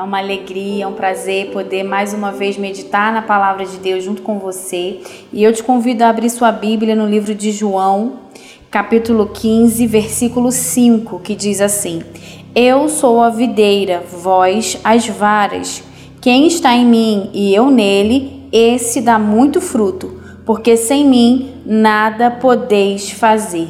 É uma alegria, é um prazer poder mais uma vez meditar na palavra de Deus junto com você. E eu te convido a abrir sua Bíblia no livro de João, capítulo 15, versículo 5, que diz assim: Eu sou a videira, vós as varas. Quem está em mim e eu nele, esse dá muito fruto, porque sem mim nada podeis fazer.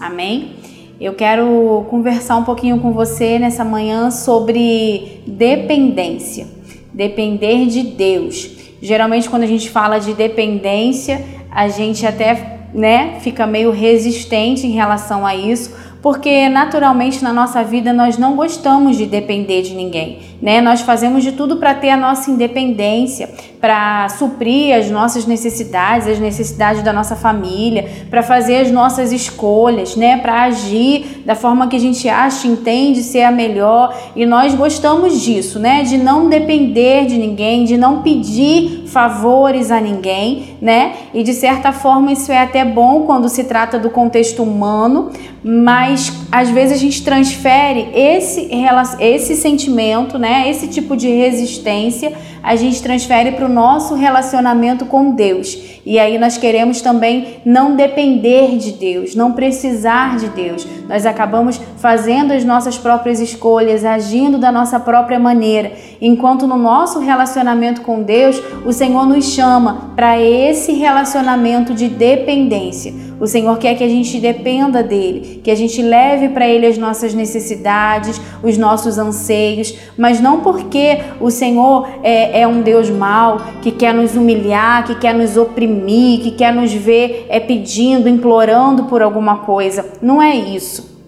Amém? Eu quero conversar um pouquinho com você nessa manhã sobre dependência, depender de Deus. Geralmente, quando a gente fala de dependência, a gente até né, fica meio resistente em relação a isso, porque naturalmente na nossa vida nós não gostamos de depender de ninguém, né? Nós fazemos de tudo para ter a nossa independência, para suprir as nossas necessidades, as necessidades da nossa família, para fazer as nossas escolhas, né? Para agir da forma que a gente acha, entende ser a melhor, e nós gostamos disso, né? De não depender de ninguém, de não pedir favores a ninguém, né? E de certa forma isso é até bom quando se trata do contexto humano, mas às vezes a gente transfere esse, esse sentimento, né, esse tipo de resistência, a gente transfere para o nosso relacionamento com Deus. E aí nós queremos também não depender de Deus, não precisar de Deus. Nós acabamos fazendo as nossas próprias escolhas, agindo da nossa própria maneira, enquanto no nosso relacionamento com Deus, o Senhor nos chama para esse relacionamento de dependência. O Senhor quer que a gente dependa dele, que a gente leve para ele as nossas necessidades, os nossos anseios, mas não porque o Senhor é, é um Deus mau, que quer nos humilhar, que quer nos oprimir, que quer nos ver é, pedindo, implorando por alguma coisa. Não é isso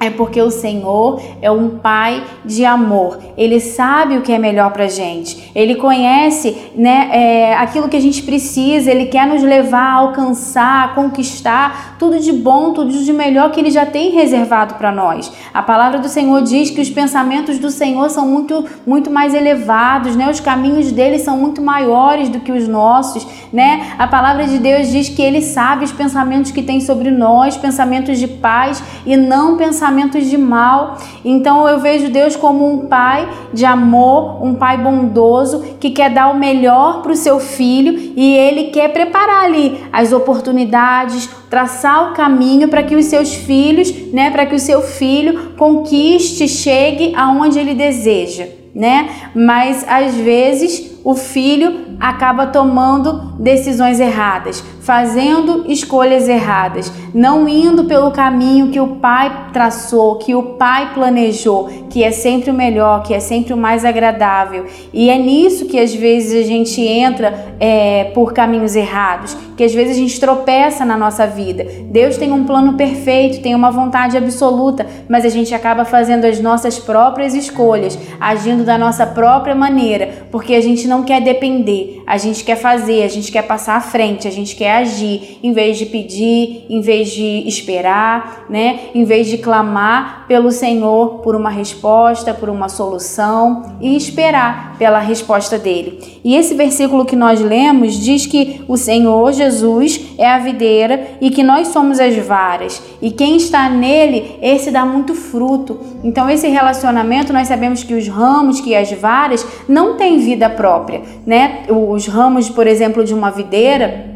é porque o Senhor é um pai de amor. Ele sabe o que é melhor para gente. Ele conhece, né, é, aquilo que a gente precisa. Ele quer nos levar a alcançar, a conquistar tudo de bom, tudo de melhor que Ele já tem reservado para nós. A palavra do Senhor diz que os pensamentos do Senhor são muito, muito mais elevados, né? Os caminhos dele são muito maiores do que os nossos, né? A palavra de Deus diz que Ele sabe os pensamentos que tem sobre nós, pensamentos de paz e não pensamentos de mal. Então eu vejo Deus como um pai de amor, um pai bondoso que quer dar o melhor para o seu filho e ele quer preparar ali as oportunidades, traçar o caminho para que os seus filhos, né, para que o seu filho conquiste, chegue aonde ele deseja, né? Mas às vezes o filho acaba tomando decisões erradas, fazendo escolhas erradas, não indo pelo caminho que o pai traçou, que o pai planejou, que é sempre o melhor, que é sempre o mais agradável. E é nisso que às vezes a gente entra é, por caminhos errados, que às vezes a gente tropeça na nossa vida. Deus tem um plano perfeito, tem uma vontade absoluta, mas a gente acaba fazendo as nossas próprias escolhas, agindo da nossa própria maneira, porque a gente não quer depender, a gente quer fazer, a gente quer passar à frente, a gente quer agir, em vez de pedir, em vez de esperar, né? Em vez de clamar pelo Senhor por uma resposta, por uma solução e esperar pela resposta dele. E esse versículo que nós lemos diz que o Senhor Jesus é a videira e que nós somos as varas, e quem está nele, esse dá muito fruto. Então esse relacionamento, nós sabemos que os ramos, que as varas não têm vida própria, né? Os ramos, por exemplo, de uma videira,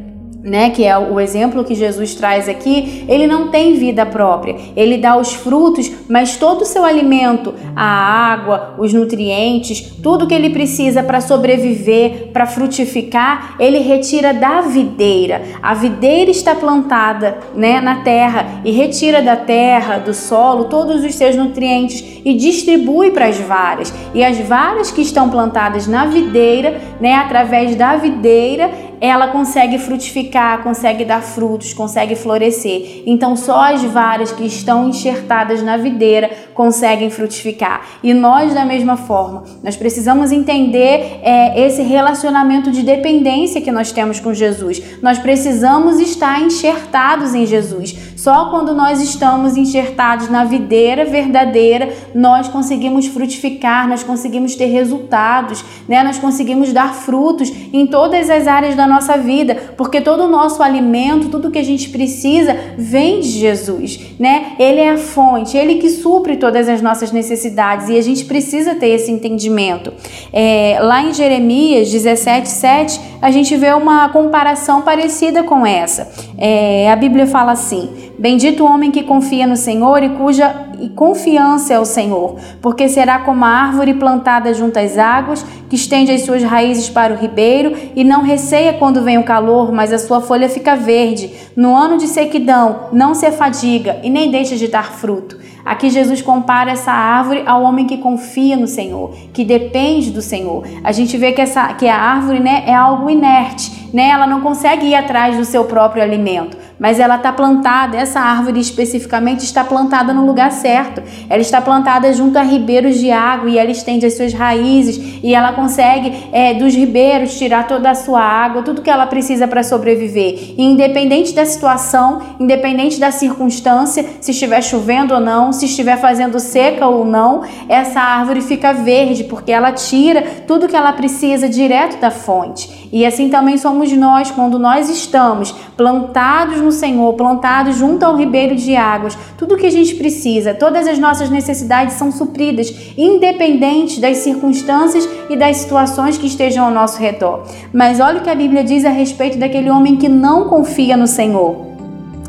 né, que é o exemplo que Jesus traz aqui, ele não tem vida própria. Ele dá os frutos, mas todo o seu alimento, a água, os nutrientes, tudo que ele precisa para sobreviver, para frutificar, ele retira da videira. A videira está plantada, né, na terra e retira da terra, do solo, todos os seus nutrientes e distribui para as varas. E as varas que estão plantadas na videira, né, através da videira, ela consegue frutificar, consegue dar frutos, consegue florescer. Então, só as varas que estão enxertadas na videira conseguem frutificar. E nós, da mesma forma, nós precisamos entender é, esse relacionamento de dependência que nós temos com Jesus. Nós precisamos estar enxertados em Jesus. Só quando nós estamos enxertados na videira verdadeira, nós conseguimos frutificar, nós conseguimos ter resultados, né? Nós conseguimos dar frutos em todas as áreas da nossa vida, porque todo o nosso alimento, tudo que a gente precisa, vem de Jesus, né? Ele é a fonte, ele que supre todas as nossas necessidades e a gente precisa ter esse entendimento. É, lá em Jeremias 17, 7, a gente vê uma comparação parecida com essa. É, a Bíblia fala assim: Bendito o homem que confia no Senhor e cuja confiança é o Senhor, porque será como a árvore plantada junto às águas, que estende as suas raízes para o ribeiro e não receia quando vem o calor, mas a sua folha fica verde. No ano de sequidão, não se afadiga e nem deixa de dar fruto. Aqui Jesus compara essa árvore ao homem que confia no Senhor, que depende do Senhor. A gente vê que, essa, que a árvore né, é algo inerte, né? ela não consegue ir atrás do seu próprio alimento mas ela está plantada, essa árvore especificamente está plantada no lugar certo. Ela está plantada junto a ribeiros de água e ela estende as suas raízes e ela consegue é, dos ribeiros tirar toda a sua água, tudo que ela precisa para sobreviver. E independente da situação, independente da circunstância, se estiver chovendo ou não, se estiver fazendo seca ou não, essa árvore fica verde porque ela tira tudo que ela precisa direto da fonte. E assim também somos nós quando nós estamos plantados no Senhor, plantados junto ao ribeiro de águas. Tudo o que a gente precisa, todas as nossas necessidades são supridas, independente das circunstâncias e das situações que estejam ao nosso redor. Mas olha o que a Bíblia diz a respeito daquele homem que não confia no Senhor.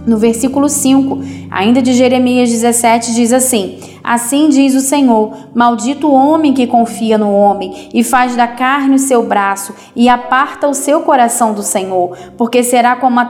No versículo 5, ainda de Jeremias 17, diz assim: Assim diz o Senhor: Maldito o homem que confia no homem e faz da carne o seu braço e aparta o seu coração do Senhor, porque será como a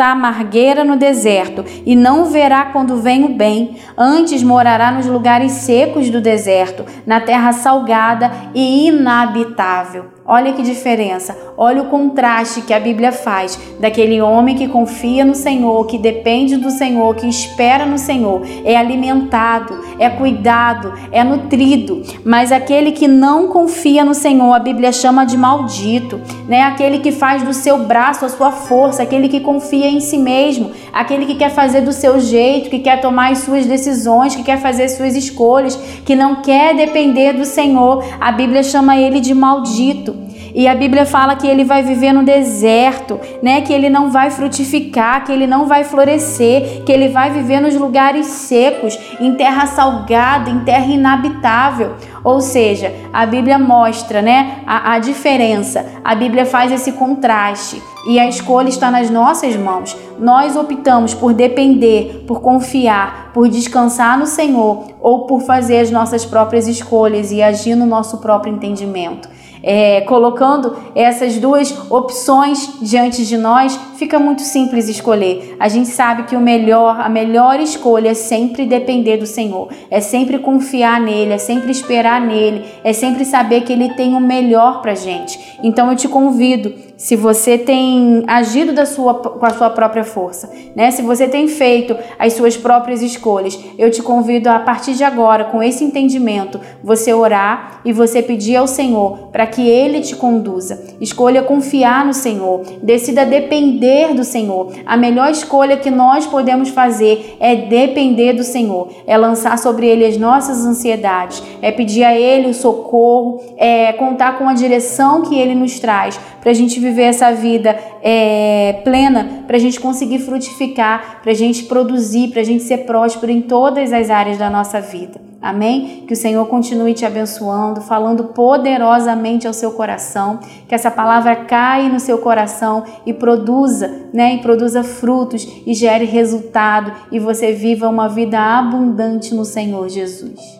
tamargueira no deserto e não verá quando vem o bem, antes morará nos lugares secos do deserto, na terra salgada e inabitável. Olha que diferença, olha o contraste que a Bíblia faz daquele homem que confia no Senhor, que depende do Senhor, que espera no Senhor, é alimentado, é cuidado, é nutrido. Mas aquele que não confia no Senhor, a Bíblia chama de maldito, né? Aquele que faz do seu braço a sua força, aquele que confia em si mesmo, aquele que quer fazer do seu jeito, que quer tomar as suas decisões, que quer fazer as suas escolhas, que não quer depender do Senhor. A Bíblia chama ele de maldito. E a Bíblia fala que ele vai viver no deserto, né? Que ele não vai frutificar, que ele não vai florescer, que ele vai viver nos lugares secos, em terra salgada, em terra inabitável. Ou seja, a Bíblia mostra, né, a, a diferença. A Bíblia faz esse contraste e a escolha está nas nossas mãos. Nós optamos por depender, por confiar, por descansar no Senhor ou por fazer as nossas próprias escolhas e agir no nosso próprio entendimento é, colocando essas duas opções diante de nós, fica muito simples escolher. A gente sabe que o melhor, a melhor escolha é sempre depender do Senhor, é sempre confiar nele, é sempre esperar nele, é sempre saber que ele tem o melhor para gente. Então eu te convido se você tem agido da sua, com a sua própria força, né? Se você tem feito as suas próprias escolhas, eu te convido a partir de agora, com esse entendimento, você orar e você pedir ao Senhor para que Ele te conduza. Escolha confiar no Senhor, decida depender do Senhor. A melhor escolha que nós podemos fazer é depender do Senhor, é lançar sobre Ele as nossas ansiedades, é pedir a Ele o socorro, é contar com a direção que Ele nos traz para a gente viver viver essa vida é, plena, para a gente conseguir frutificar, para a gente produzir, para a gente ser próspero em todas as áreas da nossa vida. Amém? Que o Senhor continue te abençoando, falando poderosamente ao seu coração, que essa palavra caia no seu coração e produza, né? E produza frutos e gere resultado e você viva uma vida abundante no Senhor Jesus.